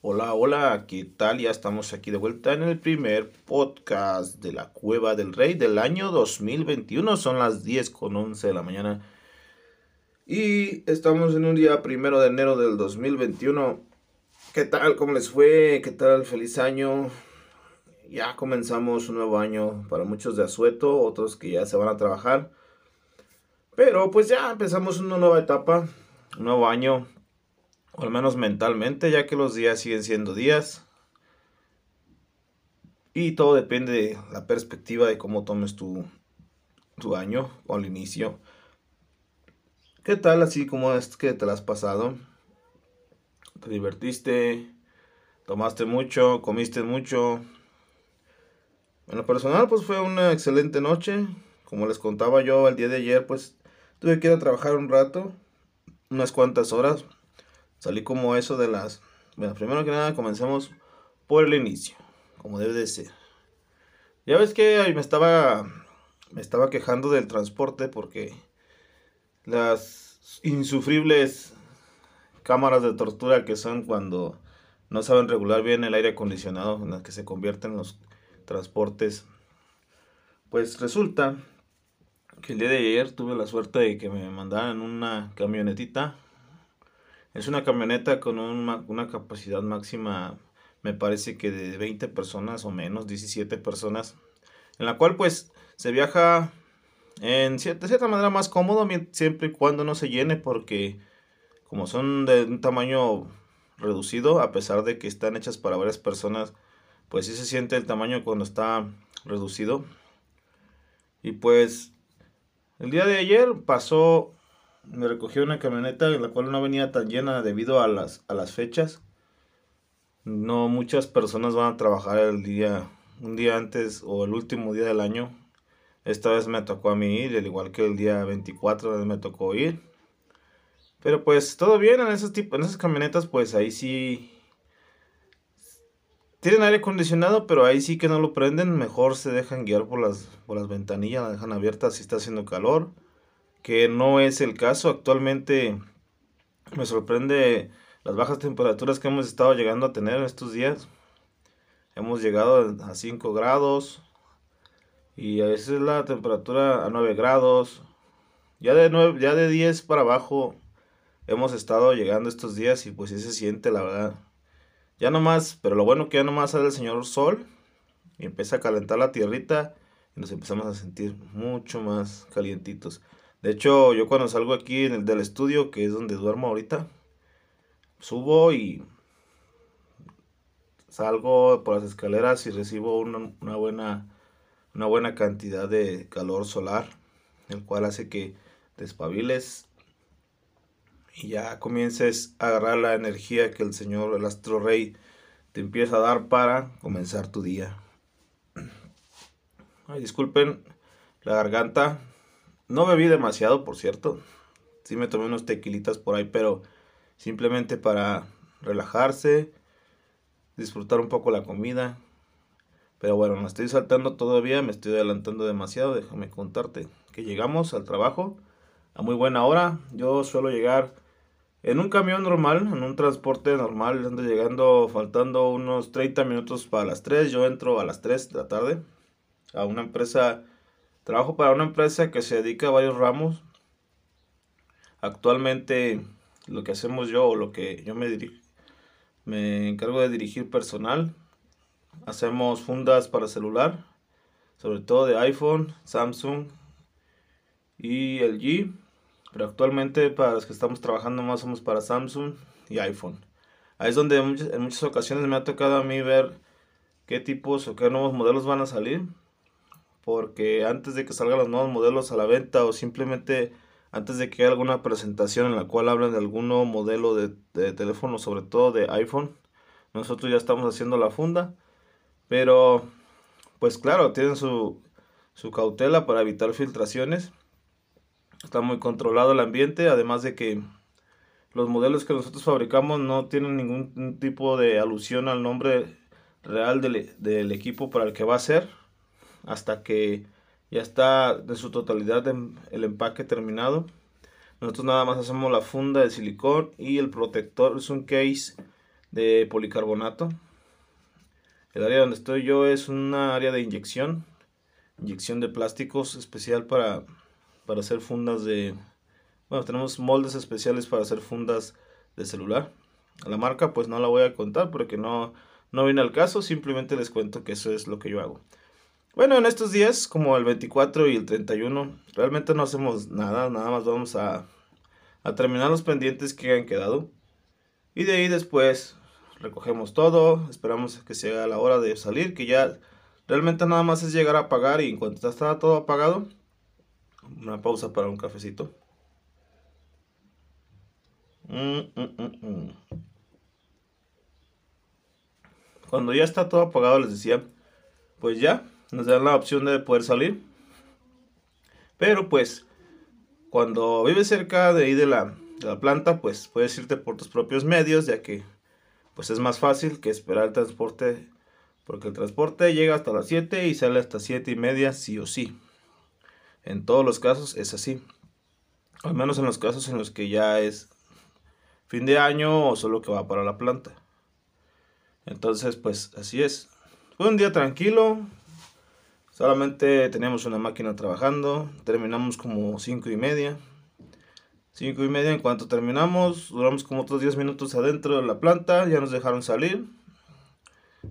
Hola, hola, ¿qué tal? Ya estamos aquí de vuelta en el primer podcast de la Cueva del Rey del año 2021. Son las 10 con 11 de la mañana. Y estamos en un día primero de enero del 2021. ¿Qué tal? ¿Cómo les fue? ¿Qué tal? Feliz año. Ya comenzamos un nuevo año para muchos de asueto, otros que ya se van a trabajar. Pero pues ya empezamos una nueva etapa, un nuevo año, o al menos mentalmente, ya que los días siguen siendo días. Y todo depende de la perspectiva de cómo tomes tu, tu año o al inicio. ¿Qué tal así como es que te la has pasado? ¿Te divertiste? ¿Tomaste mucho? ¿Comiste mucho? En lo personal pues fue una excelente noche. Como les contaba yo el día de ayer pues tuve que ir a trabajar un rato, unas cuantas horas Salí como eso de las... Bueno, primero que nada comencemos por el inicio, como debe de ser. Ya ves que me estaba, me estaba quejando del transporte porque las insufribles cámaras de tortura que son cuando no saben regular bien el aire acondicionado en las que se convierten los transportes. Pues resulta que el día de ayer tuve la suerte de que me mandaran una camionetita es una camioneta con una capacidad máxima, me parece que de 20 personas o menos, 17 personas, en la cual pues se viaja en de cierta manera más cómodo siempre y cuando no se llene porque como son de un tamaño reducido, a pesar de que están hechas para varias personas, pues sí se siente el tamaño cuando está reducido. Y pues el día de ayer pasó me recogió una camioneta en la cual no venía tan llena debido a las, a las fechas. No muchas personas van a trabajar el día, un día antes o el último día del año. Esta vez me tocó a mí ir, al igual que el día 24 me tocó ir. Pero pues todo bien en esos en esas camionetas, pues ahí sí tienen aire acondicionado, pero ahí sí que no lo prenden, mejor se dejan guiar por las por las ventanillas, las dejan abiertas si está haciendo calor que no es el caso. Actualmente me sorprende las bajas temperaturas que hemos estado llegando a tener estos días. Hemos llegado a 5 grados y a veces la temperatura a 9 grados. Ya de, 9, ya de 10 para abajo hemos estado llegando estos días y pues sí se siente la verdad. Ya nomás, pero lo bueno que ya nomás sale el señor sol y empieza a calentar la tierrita y nos empezamos a sentir mucho más calientitos. De hecho, yo cuando salgo aquí en el del estudio, que es donde duermo ahorita, subo y salgo por las escaleras y recibo una, buena, una buena cantidad de calor solar, el cual hace que despabiles y ya comiences a agarrar la energía que el Señor, el Astro Rey, te empieza a dar para comenzar tu día. Disculpen la garganta, no bebí demasiado, por cierto. Sí me tomé unos tequilitas por ahí, pero simplemente para relajarse, disfrutar un poco la comida. Pero bueno, me estoy saltando todavía, me estoy adelantando demasiado. Déjame contarte que llegamos al trabajo a muy buena hora. Yo suelo llegar en un camión normal, en un transporte normal, ando llegando faltando unos 30 minutos para las 3. Yo entro a las 3 de la tarde a una empresa Trabajo para una empresa que se dedica a varios ramos. Actualmente lo que hacemos yo o lo que yo me encargo de dirigir personal. Hacemos fundas para celular, sobre todo de iPhone, Samsung y LG. Pero actualmente para los que estamos trabajando más somos para Samsung y iPhone. Ahí es donde en muchas, ocasiones me ha tocado a mí ver qué tipos o qué nuevos modelos van a salir. Porque antes de que salgan los nuevos modelos a la venta o simplemente antes de que haya alguna presentación en la cual hablen de algún nuevo modelo de, de teléfono, sobre todo de iPhone, nosotros ya estamos haciendo la funda. Pero, pues claro, tienen su, su cautela para evitar filtraciones. Está muy controlado el ambiente, además de que los modelos que nosotros fabricamos no tienen ningún tipo de alusión al nombre real del, equipo para el que va a ser hasta que ya está de su totalidad el empaque terminado. Nosotros nada más hacemos la funda de silicón y el protector es un case de policarbonato. El área donde estoy yo es una área de inyección, inyección de plásticos especial para, para hacer fundas de... Bueno, tenemos moldes especiales para hacer fundas de celular. La marca pues no la voy a contar porque no, no viene al caso, simplemente les cuento que eso es lo que yo hago. Bueno, en estos días, como el 24 y el 31, realmente no hacemos nada, nada más vamos a, a terminar los pendientes que han quedado. Y de ahí después recogemos todo, esperamos que sea la hora de salir, que ya realmente nada más es llegar a apagar y en cuanto está todo apagado, una pausa para un cafecito. Mm, mm, mm, Cuando ya está todo apagado, les decía, pues ya nos dan la opción de poder salir. Pero pues, cuando vives cerca de ahí de la, de la planta, pues puedes irte por tus propios medios, ya que pues es más fácil que esperar el transporte, porque el transporte llega hasta las 7 y sale hasta 7 y media sí o sí. En todos los casos es así. Al menos en los casos en los que ya es fin de año o solo que va para la planta. Entonces, pues así es. Fue un día tranquilo. Solamente teníamos una máquina trabajando. Terminamos como 5 y media. 5 y media, en cuanto terminamos, duramos como otros 10 minutos adentro de la planta, ya nos dejaron salir.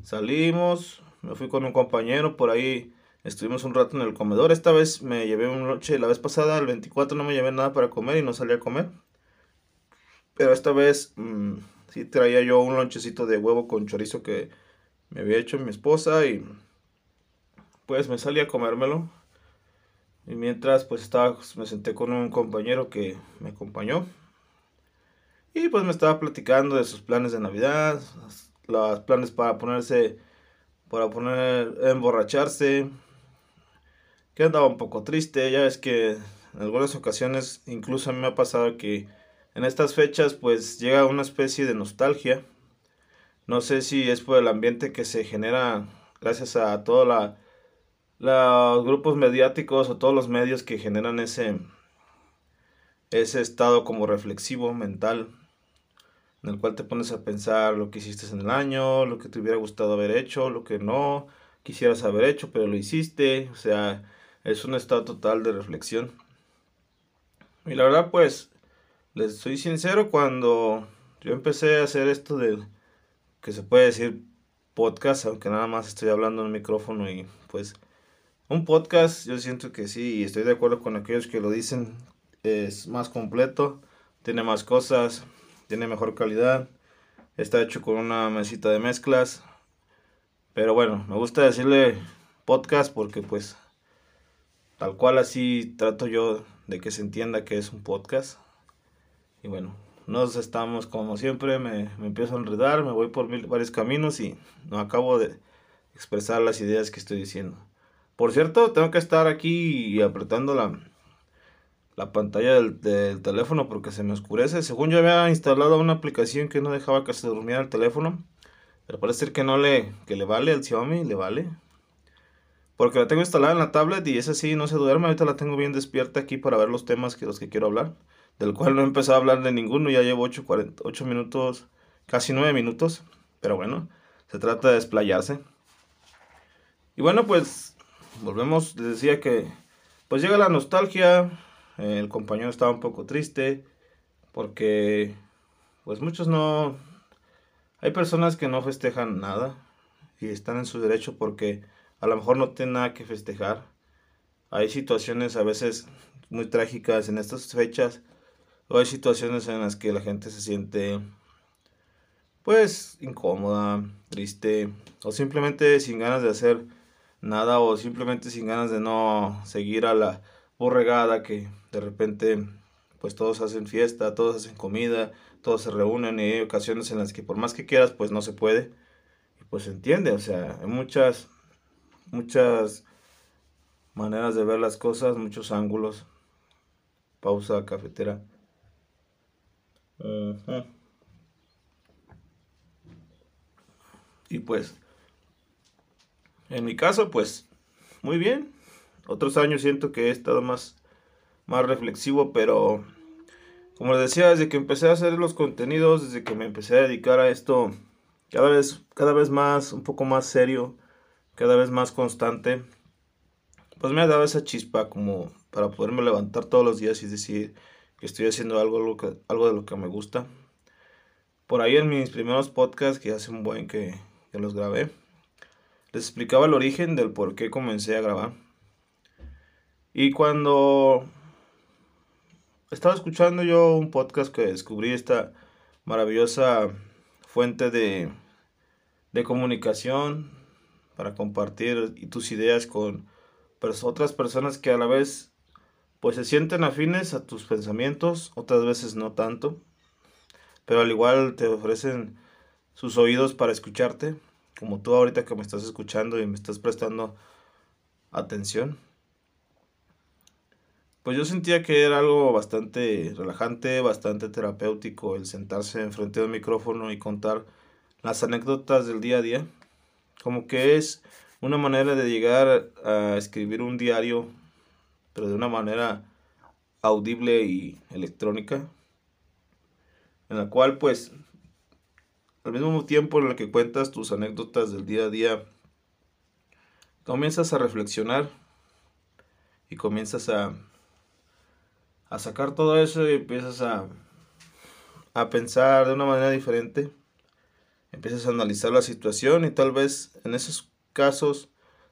Salimos, me fui con un compañero, por ahí estuvimos un rato en el comedor. Esta vez me llevé un noche, la vez pasada, el 24, no me llevé nada para comer y no salí a comer. Pero esta vez mm, sí traía yo un lonchecito de huevo con chorizo que me había hecho mi esposa y pues me salí a comérmelo. Y mientras pues estaba, me senté con un compañero que me acompañó. Y pues me estaba platicando de sus planes de Navidad, los planes para ponerse, para poner, emborracharse. Que andaba un poco triste, ya es que en algunas ocasiones incluso a mí me ha pasado que en estas fechas pues llega una especie de nostalgia. No sé si es por el ambiente que se genera gracias a toda la los grupos mediáticos o todos los medios que generan ese, ese estado como reflexivo mental en el cual te pones a pensar lo que hiciste en el año, lo que te hubiera gustado haber hecho, lo que no quisieras haber hecho, pero lo hiciste, o sea, es un estado total de reflexión. Y la verdad, pues, les soy sincero, cuando yo empecé a hacer esto de, que se puede decir podcast, aunque nada más estoy hablando en el micrófono y pues un podcast, yo siento que sí, y estoy de acuerdo con aquellos que lo dicen, es más completo, tiene más cosas, tiene mejor calidad, está hecho con una mesita de mezclas, pero bueno, me gusta decirle podcast porque pues tal cual así trato yo de que se entienda que es un podcast. Y bueno, nos estamos como siempre, me, empiezo a enredar, me voy por varios caminos y no acabo de expresar las ideas que estoy diciendo. Por cierto, tengo que estar aquí apretando la, la pantalla del, teléfono porque se me oscurece. Según yo había instalado una aplicación que no dejaba que se durmiera el teléfono. Pero parece ser que no le, que le vale al Xiaomi, le vale. Porque la tengo instalada en la tablet y esa sí no se duerme. Ahorita la tengo bien despierta aquí para ver los temas que los que quiero hablar. Del cual no he empezado a hablar de ninguno. Ya llevo 8, 8 minutos, casi 9 minutos. Pero bueno, se trata de desplayarse. Y bueno, pues volvemos, les decía que pues llega la nostalgia, el compañero estaba un poco triste porque pues muchos no hay personas que no festejan nada y están en su derecho porque a lo mejor no tienen nada que festejar. Hay situaciones a veces muy trágicas en estas fechas. O hay situaciones en las que la gente se siente pues incómoda, triste o simplemente sin ganas de hacer nada o simplemente sin ganas de no seguir a la borregada que de repente pues todos hacen fiesta, todos hacen comida, todos se reúnen y hay ocasiones en las que por más que quieras pues no se puede y pues se entiende, o sea, hay muchas muchas maneras de ver las cosas, muchos ángulos. Pausa cafetera. Y pues, en mi caso, pues, muy bien. Otros años siento que he estado más, más reflexivo, pero como les decía, desde que empecé a hacer los contenidos, desde que me empecé a dedicar a esto, cada vez, cada vez más, un poco más serio, cada vez más constante, pues me ha dado esa chispa como para poderme levantar todos los días y decir que estoy haciendo algo, de lo que me gusta. Por ahí en mis primeros podcasts, que hace un buen que los grabé, explicaba el origen del por qué comencé a grabar. Y cuando estaba escuchando yo un podcast que descubrí esta maravillosa fuente de, de comunicación para compartir tus ideas con otras personas que a la vez pues se sienten afines a tus pensamientos, otras veces no tanto, pero al igual te ofrecen sus oídos para escucharte, como tú ahorita que me estás escuchando y me estás prestando atención. Pues yo sentía que era algo bastante relajante, bastante terapéutico el sentarse enfrente de un micrófono y contar las anécdotas del día a día como que es una manera de llegar a escribir un diario, pero de una manera audible y electrónica, en la cual pues al mismo tiempo en el que cuentas tus anécdotas del día a día, comienzas a reflexionar y comienzas a, a sacar todo eso y empiezas a, a pensar de una manera diferente empiezas a analizar la situación y tal vez en esos casos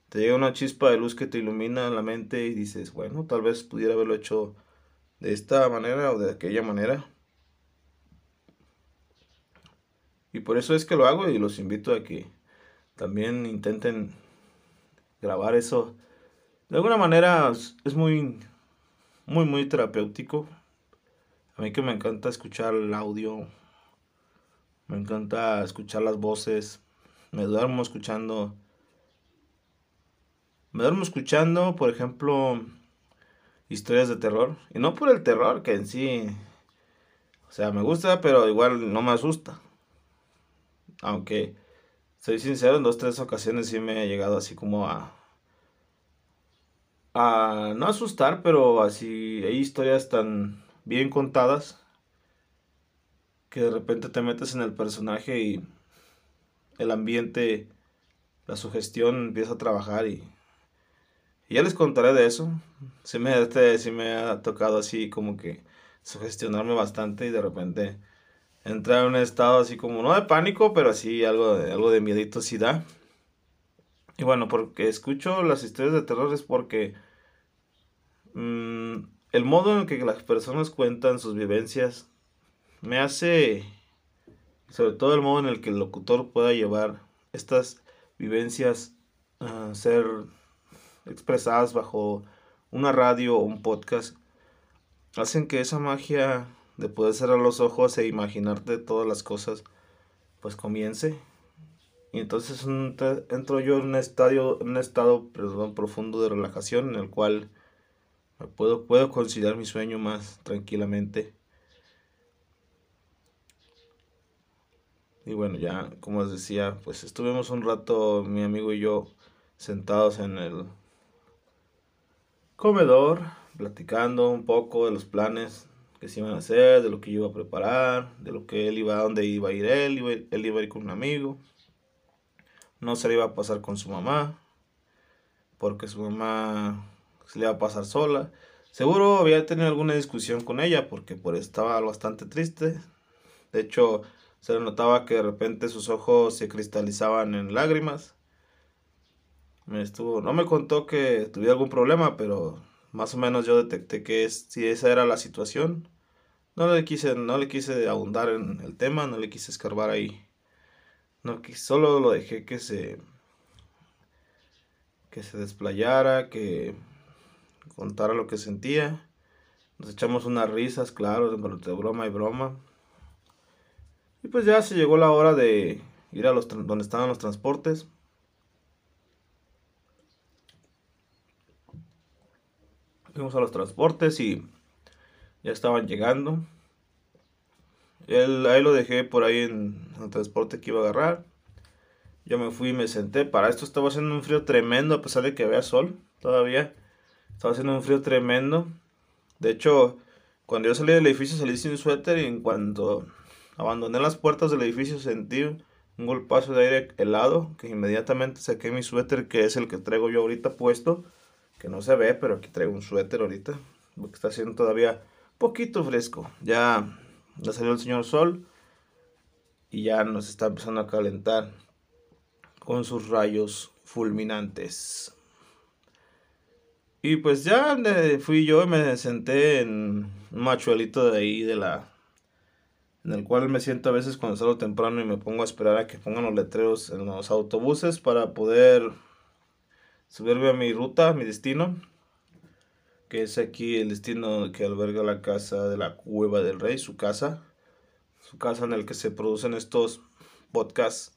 te llega una chispa de luz que te ilumina la mente y dices, bueno, tal vez pudiera haberlo hecho de esta manera o de aquella manera. Y por eso es que lo hago y los invito a que también intenten grabar eso. De alguna manera es muy, muy, muy terapéutico. A mí que me encanta escuchar el audio me encanta escuchar las voces. Me duermo escuchando. Me duermo escuchando, por ejemplo, historias de terror. Y no por el terror, que en sí. O sea, me gusta, pero igual no me asusta. Aunque, soy sincero, en dos, tres ocasiones sí me he llegado así como a. A no asustar, pero así hay historias tan bien contadas que de repente te metes en el personaje y el ambiente, la sugestión empieza a trabajar y, ya les contaré de eso. Sí me, este, me ha tocado así como que sugestionarme bastante y de repente entrar en un estado así como, no de pánico, pero así algo de, algo de miedito sí da. Y bueno, porque escucho las historias de terror es porque mm, el modo en el que las personas cuentan sus vivencias me hace, sobre todo el modo en el que el locutor pueda llevar estas vivencias a ser expresadas bajo una radio o un podcast, hacen que esa magia de poder cerrar los ojos e imaginarte todas las cosas, pues comience. Y entonces entro yo en un, estadio, un estado perdón, profundo de relajación en el cual puedo, puedo conciliar mi sueño más tranquilamente. Y bueno, ya como les decía, pues estuvimos un rato mi amigo y yo sentados en el comedor, platicando un poco de los planes que se iban a hacer, de lo que yo iba a preparar, de lo que él iba, a dónde iba a ir él, él iba a ir con un amigo, no se le iba a pasar con su mamá, porque su mamá se le iba a pasar sola. Seguro había tenido alguna discusión con ella porque pues, estaba bastante triste. De hecho, se le notaba que de repente sus ojos se cristalizaban en lágrimas. Me estuvo, no me contó que tuviera algún problema, pero más o menos yo detecté que si esa era la situación. No le quise, no le quise abundar en el tema, no le quise escarbar ahí. No, solo lo dejé que se que se desplayara, que contara lo que sentía. Nos echamos unas risas, claro, de broma y broma. Y pues ya se llegó la hora de ir a los donde estaban los transportes. Fuimos a los transportes y ya estaban llegando. Él, ahí lo dejé por ahí en el transporte que iba a agarrar. Yo me fui y me senté. Para esto estaba haciendo un frío tremendo, a pesar de que había sol todavía. Estaba haciendo un frío tremendo. De hecho, cuando yo salí del edificio salí sin suéter y en cuanto abandoné las puertas del edificio sentí un golpazo de aire helado que inmediatamente saqué mi suéter que es el que traigo yo ahorita puesto que no se ve, pero aquí traigo un suéter ahorita, porque está haciendo todavía poquito fresco. Ya, ya salió el señor sol y ya nos está empezando a calentar con sus rayos fulminantes. Y pues ya fui yo y me senté en un machuelito de ahí de la en el cual me siento a veces cuando salgo temprano y me pongo a esperar a que pongan los letreros en los autobuses para poder subirme a mi ruta, a mi destino, es aquí el destino que alberga la casa de la Cueva del Rey, su casa, su casa en el que se producen estos podcasts.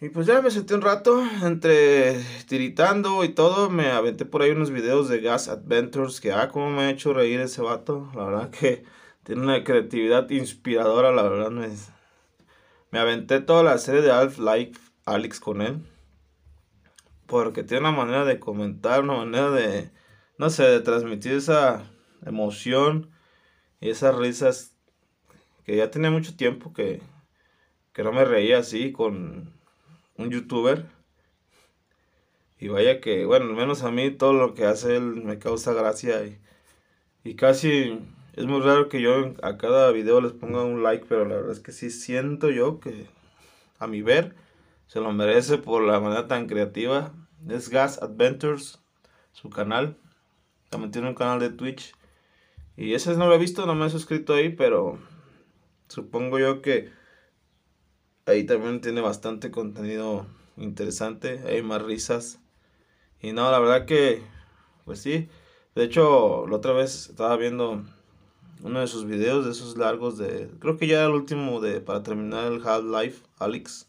Y pues ya me senté un rato entre tiritando y todo, me aventé por ahí unos videos de Gas Adventures, que ah, como me ha hecho reír ese vato, la verdad que tiene una creatividad inspiradora, la verdad me, me aventé toda la serie de Half Life Alex con él porque tiene una manera de comentar, una manera de, no sé, de transmitir esa emoción y esas risas que ya tenía mucho tiempo que, que no me reía así con un youtuber. Y vaya que, bueno, al menos a mí todo lo que hace él me causa gracia y, y casi es muy raro que yo a cada video les ponga un like, pero la verdad es que sí siento yo que a mi ver se lo merece por la manera tan creativa. Es Gas Adventures, su canal. También tiene un canal de Twitch. Y ese no lo he visto, no me he suscrito ahí, pero supongo yo que ahí también tiene bastante contenido interesante. Hay más risas. Y no, la verdad que, pues sí. De hecho, la otra vez estaba viendo uno de sus videos, de esos largos de... Creo que ya era el último de para terminar el Half-Life, Alex.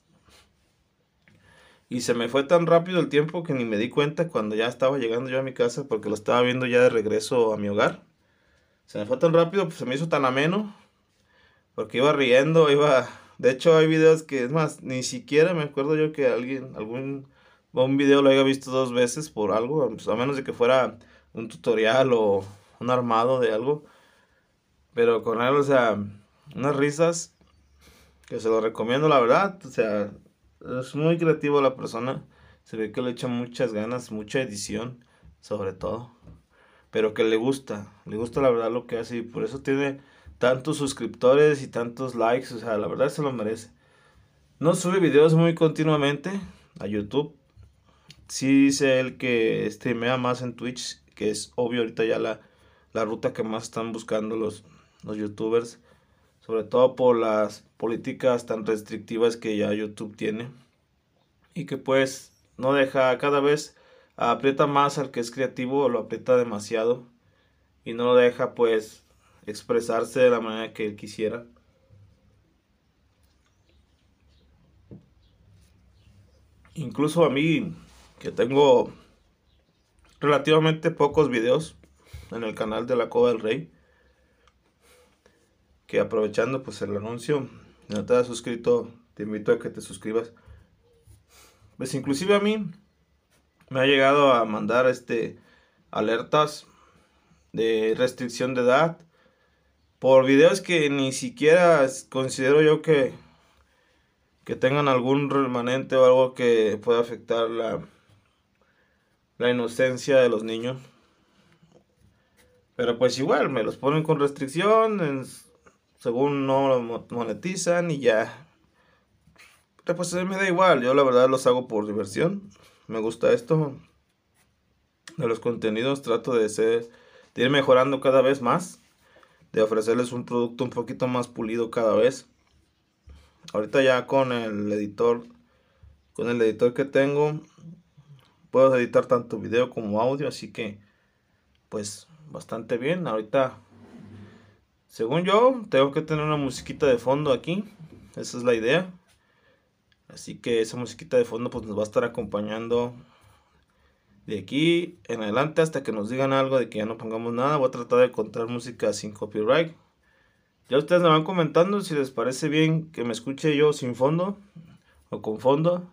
Y se me fue tan rápido el tiempo que ni me di cuenta cuando ya estaba llegando yo a mi casa porque lo estaba viendo ya de regreso a mi hogar. Se me fue tan rápido, pues se me hizo tan ameno. Porque iba riendo, iba... De hecho hay videos que, es más, ni siquiera me acuerdo yo que alguien, algún un video lo haya visto dos veces por algo, pues, a menos de que fuera un tutorial o un armado de algo. Pero con él, o sea, unas risas que se lo recomiendo, la verdad. O sea, es muy creativo la persona. Se ve que le echa muchas ganas, mucha edición, sobre todo. Pero que le gusta, le gusta la verdad lo que hace y por eso tiene tantos suscriptores y tantos likes. O sea, la verdad se lo merece. No sube videos muy continuamente a YouTube. Sí dice él que streamea más en Twitch, que es obvio ahorita ya la, la ruta que más están buscando los, los youtubers sobre todo por las políticas tan restrictivas que ya YouTube tiene y que pues no deja cada vez aprieta más al que es creativo lo aprieta demasiado y no deja pues expresarse de la manera que él quisiera. Incluso a mí que tengo relativamente pocos videos en el canal de la Cova del Rey que aprovechando pues el anuncio, no te has suscrito, te invito a que te suscribas. Pues inclusive a mí me ha llegado a mandar este alertas de restricción de edad por videos que ni siquiera considero yo que que tengan algún remanente o algo que pueda afectar la la inocencia de los niños. Pero pues igual me los ponen con restricción, según no lo monetizan y ya. Pues me da igual, yo la verdad los hago por diversión. Me gusta esto. de los contenidos. Trato de ser, de ir mejorando cada vez más, de ofrecerles un producto un poquito más pulido cada vez. Ahorita ya con el editor, con el editor que tengo, puedo editar tanto video como audio, así que pues bastante bien. Ahorita, según yo, tengo que tener una musiquita de fondo aquí. Esa es la idea. Así que esa musiquita de fondo pues nos va a estar acompañando de aquí en adelante hasta que nos digan algo de que ya no pongamos nada. Voy a tratar de encontrar música sin copyright. Ya ustedes me van comentando si les parece bien que me escuche yo sin fondo o con fondo.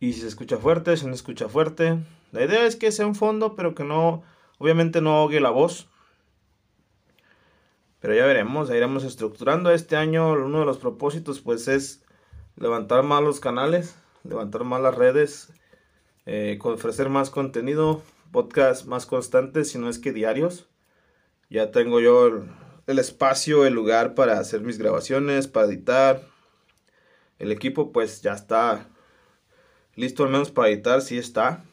Y si se escucha fuerte, si no escucha fuerte. La idea es que sea un fondo, pero que no, obviamente no ahogue la voz. Pero ya veremos, iremos estructurando. Este año uno de los propósitos pues es levantar más los canales, levantar más las redes, eh, ofrecer más contenido, podcast más constantes, si no es que diarios. Ya tengo yo el, el, espacio, el lugar para hacer mis grabaciones, para editar. El equipo pues ya está listo al menos para editar, sí está.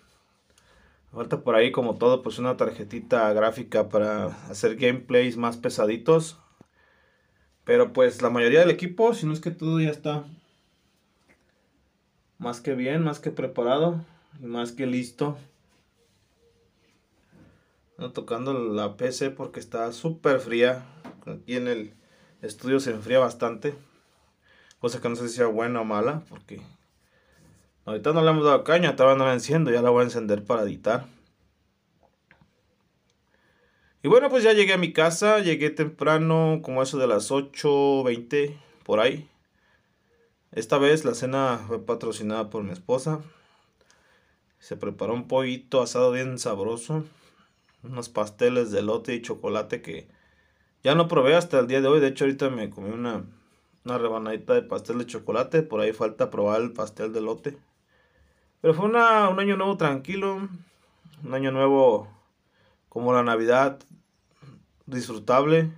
Falta por ahí como todo pues una tarjetita gráfica para hacer gameplays más pesaditos. Pero pues la mayoría del equipo, si no es que todo ya está más que bien, más que preparado y más que listo. No tocando la PC porque está súper fría. Aquí en el estudio se enfría bastante. Cosa que no sé si sea buena o mala porque ahorita no le hemos dado caña, todavía no la enciendo, ya la voy a encender para editar. Y bueno, pues ya llegué a mi casa, llegué temprano, como eso de las 8.20 por ahí. Esta vez la cena fue patrocinada por mi esposa. Se preparó un pollito asado bien sabroso. Unos pasteles de lote y chocolate que ya no probé hasta el día de hoy. De hecho, ahorita me comí una, una rebanadita de pastel de chocolate. Por ahí falta probar el pastel de lote. Pero fue una, un año nuevo tranquilo. Un año nuevo como la Navidad. Disfrutable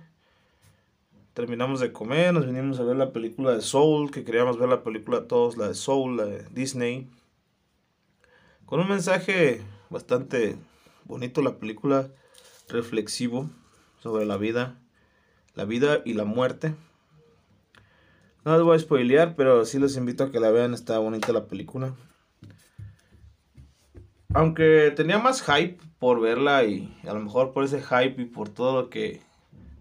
terminamos de comer, nos vinimos a ver la película de Soul, que queríamos ver la película todos, la de Soul, la de Disney. Con un mensaje bastante bonito la película, reflexivo sobre la vida, la vida y la muerte. No les voy a spoilear, pero sí les invito a que la vean, está bonita la película. Aunque tenía más hype por verla y a lo mejor por ese hype y por todo lo que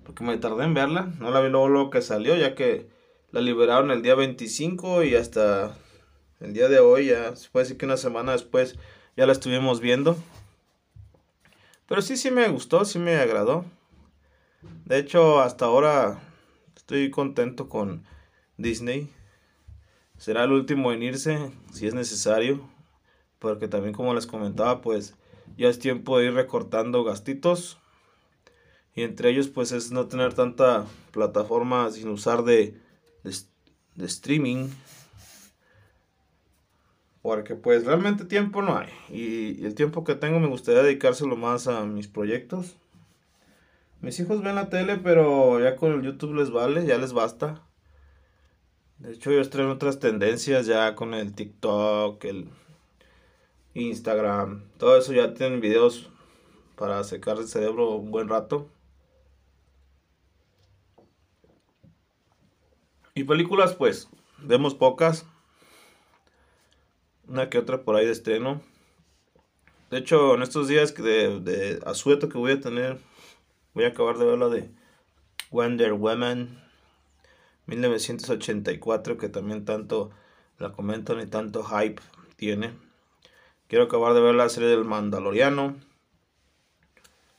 porque me tardé en verla. No la vi luego lo que salió, ya que la liberaron el día 25 y hasta el día de hoy, ya se puede decir que una semana después ya la estuvimos viendo. Pero sí, sí me gustó, sí me agradó. De hecho, hasta ahora estoy contento con Disney. Será el último en irse, si es necesario. Porque también como les comentaba, pues ya es tiempo de ir recortando gastitos y entre ellos pues es no tener tanta plataforma sin usar de, de, streaming. Porque pues realmente tiempo no hay. Y, el tiempo que tengo me gustaría dedicárselo más a mis proyectos. Mis hijos ven la tele, pero ya con el YouTube les vale, ya les basta. De hecho, ellos traen otras tendencias ya con el TikTok, el Instagram. Todo eso ya tienen videos para secar el cerebro un buen rato. Y películas, pues, vemos pocas. Una que otra por ahí de estreno. De hecho, en estos días de, de asueto que voy a tener, voy a acabar de ver la de Wonder Woman 1984, que también tanto la comentan y tanto hype tiene. Quiero acabar de ver la serie del Mandaloriano.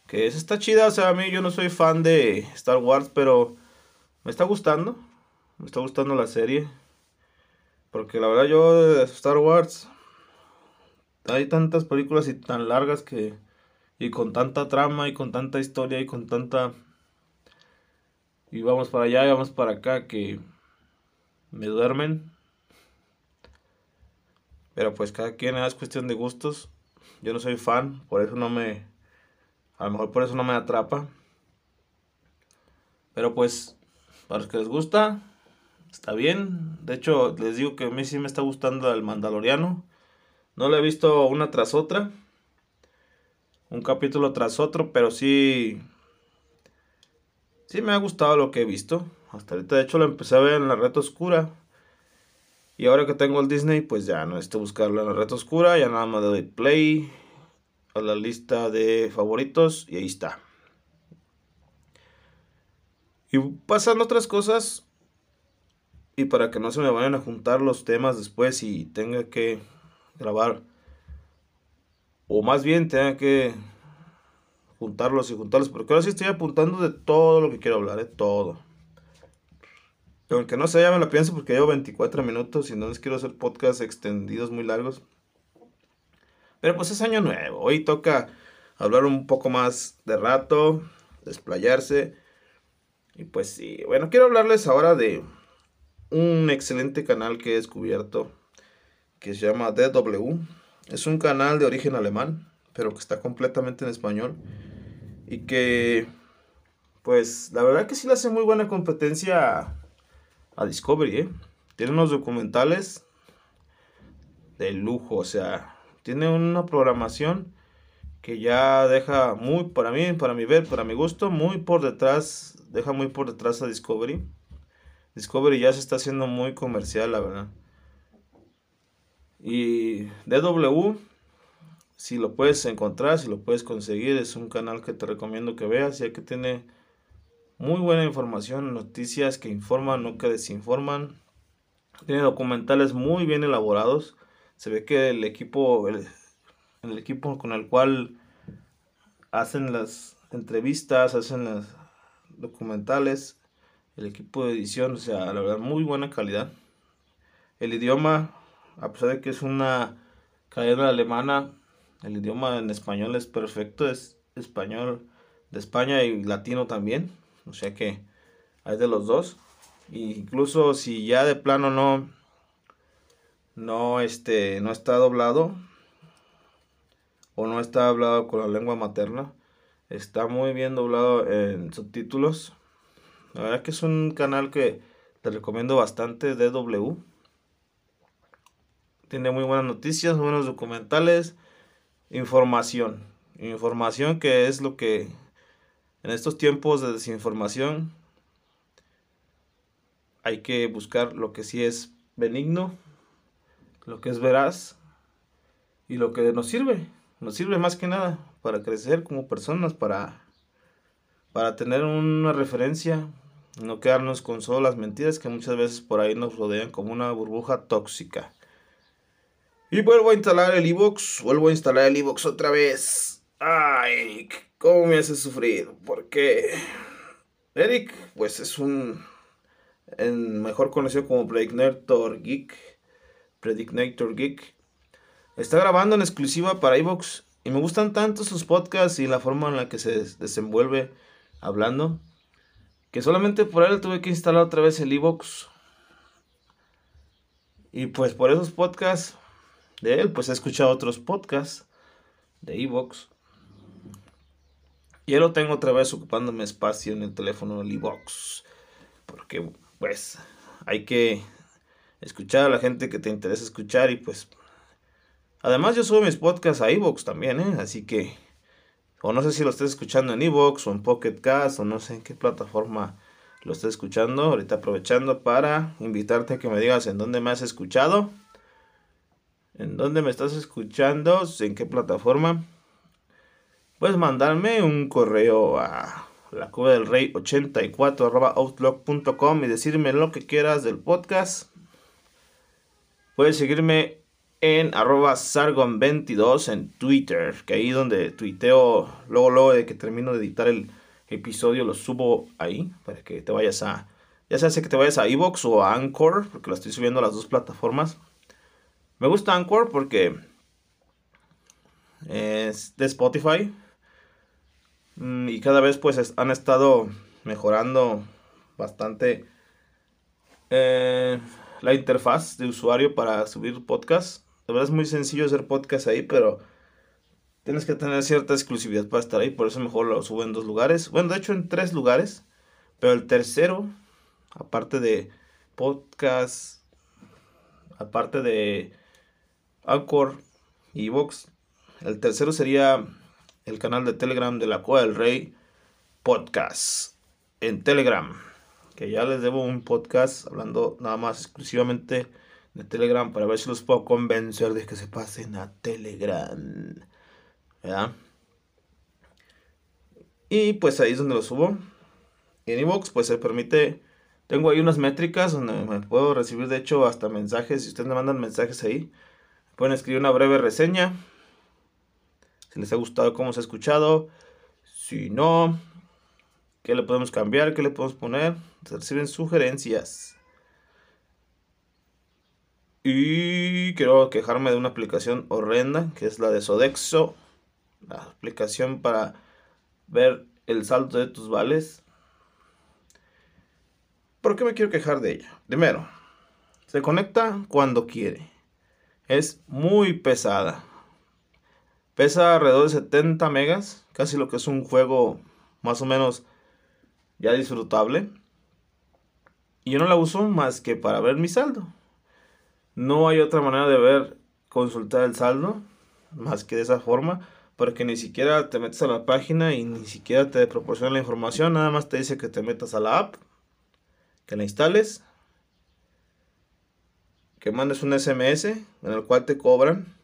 Que esa está chida, o sea, a mí yo no soy fan de Star Wars, pero me está gustando. Me está gustando la serie. Porque la verdad yo de Star Wars hay tantas películas y tan largas que y con tanta trama y con tanta historia y con tanta y vamos para allá y vamos para acá que me duermen. Pero pues cada quien es cuestión de gustos. Yo no soy fan, por eso no me a lo mejor por eso no me atrapa. Pero pues para los que les gusta, Está bien. De hecho, les digo que a mí sí me está gustando el Mandaloriano. No lo he visto una tras otra. un capítulo tras otro, pero sí, sí me ha gustado lo que he visto. Hasta ahorita, de hecho, lo empecé a ver en la red oscura. Y ahora que tengo el Disney, pues ya no necesito buscarlo en la red oscura. Ya nada más le doy play a la lista de favoritos y ahí está. Y pasan otras cosas. Y para que no se me vayan a juntar los temas después y tenga que grabar. O más bien tenga que juntarlos y juntarlos. Porque ahora sí estoy apuntando de todo lo que quiero hablar, de todo. Aunque no sé, ya me lo pienso porque llevo 24 minutos y no les quiero hacer podcasts extendidos muy largos. Pero pues es año nuevo. Hoy toca hablar un poco más de rato, desplayarse. Y pues sí, bueno, quiero hablarles ahora de un excelente canal que he descubierto que se llama DW. Es un canal de origen alemán, pero que está completamente en español. Y que, pues, la verdad que sí le hace muy buena competencia a Discovery, ¿eh? Tiene unos documentales de lujo, o sea, tiene una programación que ya deja muy, para mí, para mi ver, para mi gusto, muy por detrás, deja muy por detrás a Discovery. Discovery ya se está haciendo muy comercial, la verdad. Y DW, si lo puedes encontrar, si lo puedes conseguir, es un canal que te recomiendo que veas, ya que tiene muy buena información, noticias que informan, no que desinforman. Tiene documentales muy bien elaborados. Se ve que el equipo, el, equipo con el cual hacen las entrevistas, hacen las documentales, el equipo de edición, o sea, la verdad, muy buena calidad. El idioma, a pesar de que es una cadena alemana, el idioma en español es perfecto, es español de España y latino también. O sea que hay de los dos. incluso si ya de plano no, no, este, no está doblado o no está hablado con la lengua materna, está muy bien doblado en subtítulos. La verdad que es un canal que te recomiendo bastante, DW. Tiene muy buenas noticias, buenos documentales, información. Información que es lo que en estos tiempos de desinformación hay que buscar lo que sí es benigno, lo que es veraz y lo que nos sirve. Nos sirve más que nada para crecer como personas, para, para tener una referencia, no quedarnos con solo las mentiras que muchas veces por ahí nos rodean como una burbuja tóxica. Y vuelvo a instalar el iBox, vuelvo a instalar el iBox otra vez. Ay, ¿Cómo me hace sufrir? Porque Eric, pues es un mejor conocido como Predictor Geek, Predictor Geek. Está grabando en exclusiva para iVoox y me gustan tanto sus podcasts y la forma en la que se desenvuelve hablando que solamente por él tuve que instalar otra vez el iVoox. Y pues por esos podcasts de él, pues he escuchado otros podcasts de iVoox ya lo tengo otra vez ocupándome espacio en el teléfono del iBox. Porque, pues, hay que escuchar a la gente que te interesa escuchar y pues... Además yo subo mis podcasts a iBox también, ¿eh? Así que... O no sé si lo estés escuchando en iBox o en Pocket Cast o no sé en qué plataforma lo estés escuchando. Ahorita aprovechando para invitarte a que me digas en dónde me has escuchado. ¿En dónde me estás escuchando? ¿En qué plataforma? Puedes mandarme un correo a la cueva del rey 84 outlook.com y decirme lo que quieras del podcast. Puedes seguirme en arroba sargon22 en Twitter, que ahí donde tuiteo luego, luego de que termino de editar el episodio, lo subo ahí para que te vayas a, ya sea que te vayas a Evox o a Anchor, porque lo estoy subiendo a las dos plataformas. Me gusta Anchor porque es de Spotify, y cada vez pues han estado mejorando bastante eh, la interfaz de usuario para subir podcast. De verdad es muy sencillo hacer podcast ahí, pero tienes que tener cierta exclusividad para estar ahí. Por eso mejor lo subo en dos lugares. Bueno, de hecho en tres lugares. Pero el tercero, aparte de podcast, aparte de Anchor y Vox, el tercero sería el canal de Telegram de la Cueva del Rey Podcast en Telegram. Que ya les debo un podcast hablando nada más exclusivamente de Telegram para ver si los puedo convencer de que se pasen a Telegram. ¿Verdad? Y pues ahí es donde lo subo. En iVoox pues se permite, tengo ahí unas métricas donde me puedo recibir de hecho hasta mensajes. Si ustedes me mandan mensajes ahí, pueden escribir una breve reseña. Les ha gustado cómo se ha escuchado. Si no, ¿qué le podemos cambiar? ¿Qué le podemos poner? Se reciben sugerencias. Y quiero quejarme de una aplicación horrenda, que es la de Sodexo. La aplicación para ver el salto de tus vales. ¿Por qué me quiero quejar de ella? Primero, se conecta cuando quiere. Es muy pesada. Pesa alrededor de 70 megas, casi lo que es un juego más o menos ya disfrutable. Y yo no la uso más que para ver mi saldo. No hay otra manera de ver, consultar el saldo, más que de esa forma, porque ni siquiera te metes a la página y ni siquiera te proporciona la información, nada más te dice que te metas a la app, que la instales, que mandes un SMS en el cual te cobran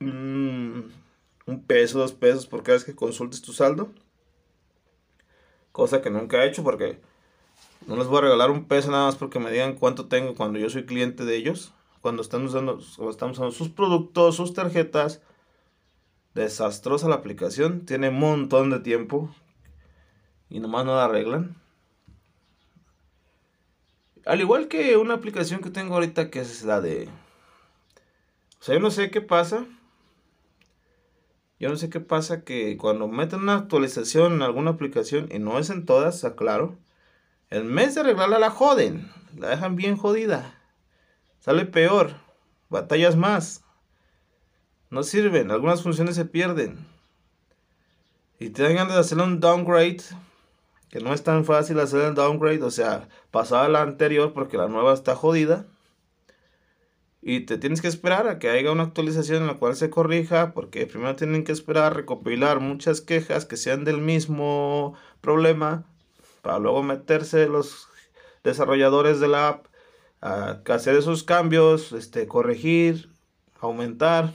mm, un peso, dos pesos por cada vez que consultes tu saldo. Cosa que nunca he hecho porque no les voy a regalar un peso nada más porque me digan cuánto tengo cuando yo soy cliente de ellos. Cuando están usando, cuando estamos usando sus productos, sus tarjetas. Desastrosa la aplicación. Tiene un montón de tiempo. Y nomás no la arreglan. Al igual que una aplicación que tengo ahorita que es la de... O sea, yo no sé qué pasa. Yo no sé qué pasa que cuando meten una actualización en alguna aplicación, y no es en todas, aclaro, en vez de arreglarla la joden, la dejan bien jodida. Sale peor, batallas más. No sirven, algunas funciones se pierden. Y te dan ganas de hacer un downgrade, que no es tan fácil hacer el downgrade, o sea, pasar a la anterior porque la nueva está jodida. Y te tienes que esperar a que haya una actualización en la cual se corrija, porque primero tienen que esperar recopilar muchas quejas que sean del mismo problema para luego meterse los desarrolladores de la app a hacer esos cambios, este, corregir, aumentar,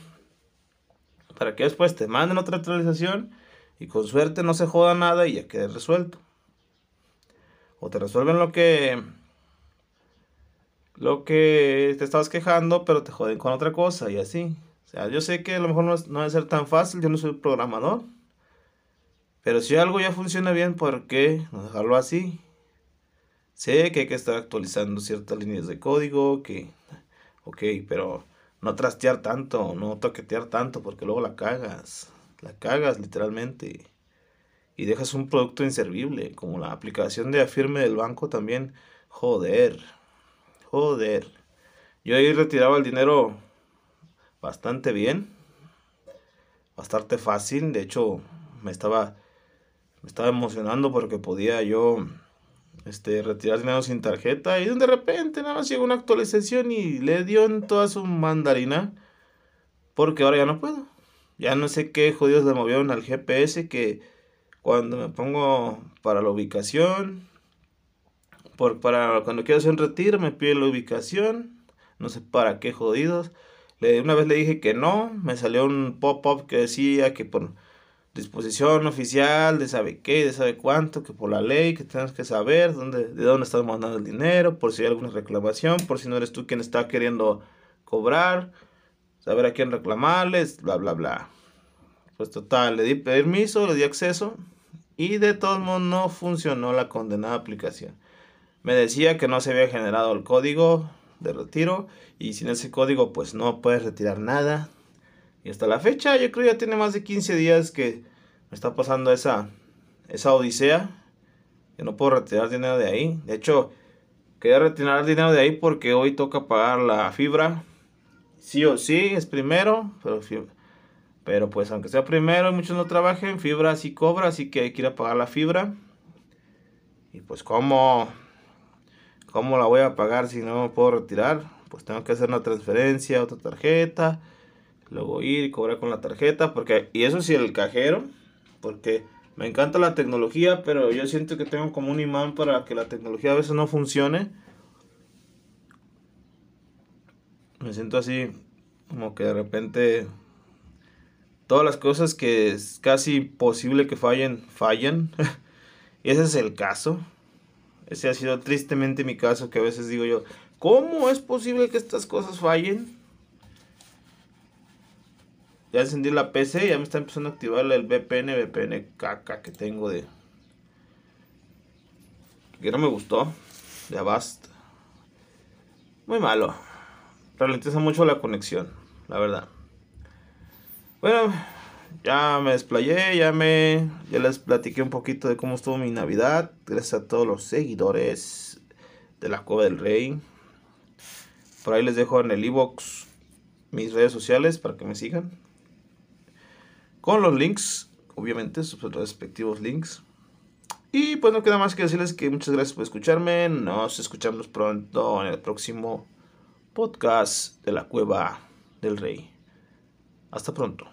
para que después te manden otra actualización y con suerte no se joda nada y ya quede resuelto. O te resuelven lo que lo que te estabas quejando, pero te joden con otra cosa y así. O sea, yo sé que a lo mejor no, es, no ser tan fácil, yo no soy programador. Pero si algo ya funciona bien, ¿por qué no dejarlo así? Sé que hay que estar actualizando ciertas líneas de código, que... Ok, pero no trastear tanto, no toquetear tanto, porque luego la cagas. La cagas literalmente. Y dejas un producto inservible, como la aplicación de afirme del banco también. Joder, joder. Yo ahí retiraba el dinero bastante bien, bastante fácil. De hecho, me estaba me estaba emocionando porque podía yo este, retirar dinero sin tarjeta y de repente nada más llegó una actualización y le dio en toda su mandarina porque ahora ya no puedo. Ya no sé qué jodidos le movieron al GPS que cuando me pongo para la ubicación, por, para cuando quiero hacer un retiro me pide la ubicación, no sé para qué jodidos. Le, una vez le dije que no, me salió un pop-up que decía que por disposición oficial de sabe qué, de sabe cuánto, que por la ley, que tenemos que saber dónde, de dónde estamos mandando el dinero, por si hay alguna reclamación, por si no eres tú quien está queriendo cobrar, saber a quién reclamarles, bla, bla, bla. Pues total, le di permiso, le di acceso y de todos modos no funcionó la condenada aplicación. Me decía que no se había generado el código de retiro y sin ese código pues no puedes retirar nada, y hasta la fecha, yo creo ya tiene más de 15 días que me está pasando esa, esa odisea. Que no puedo retirar dinero de ahí. De hecho, quería retirar dinero de ahí porque hoy toca pagar la fibra. Sí o sí, es primero. Pero, pero pues aunque sea primero muchos no trabajen, fibra sí cobra. Así que hay que ir a pagar la fibra. Y pues cómo, cómo la voy a pagar si no me puedo retirar. Pues tengo que hacer una transferencia, otra tarjeta Luego ir y cobrar con la tarjeta, porque, y eso sí, el cajero, porque me encanta la tecnología, pero yo siento que tengo como un imán para que la tecnología a veces no funcione. Me siento así, como que de repente todas las cosas que es casi posible que fallen, fallan. y ese es el caso. Ese ha sido tristemente mi caso, que a veces digo yo, ¿cómo es posible que estas cosas fallen? Ya encendí la PC, ya me está empezando a activar el VPN, VPN caca que tengo de... Que no me gustó, de Avast. Muy malo. Ralentiza mucho la conexión, la verdad. Bueno, ya me desplayé, ya me ya les platiqué un poquito de cómo estuvo mi Navidad. Gracias a todos los seguidores de la Cueva del Rey. Por ahí les dejo en el iBox mis redes sociales para que me sigan. Con los links, obviamente, sus respectivos links. Y pues no queda más que decirles que muchas gracias por escucharme. Nos escuchamos pronto en el próximo podcast de la Cueva del Rey. Hasta pronto.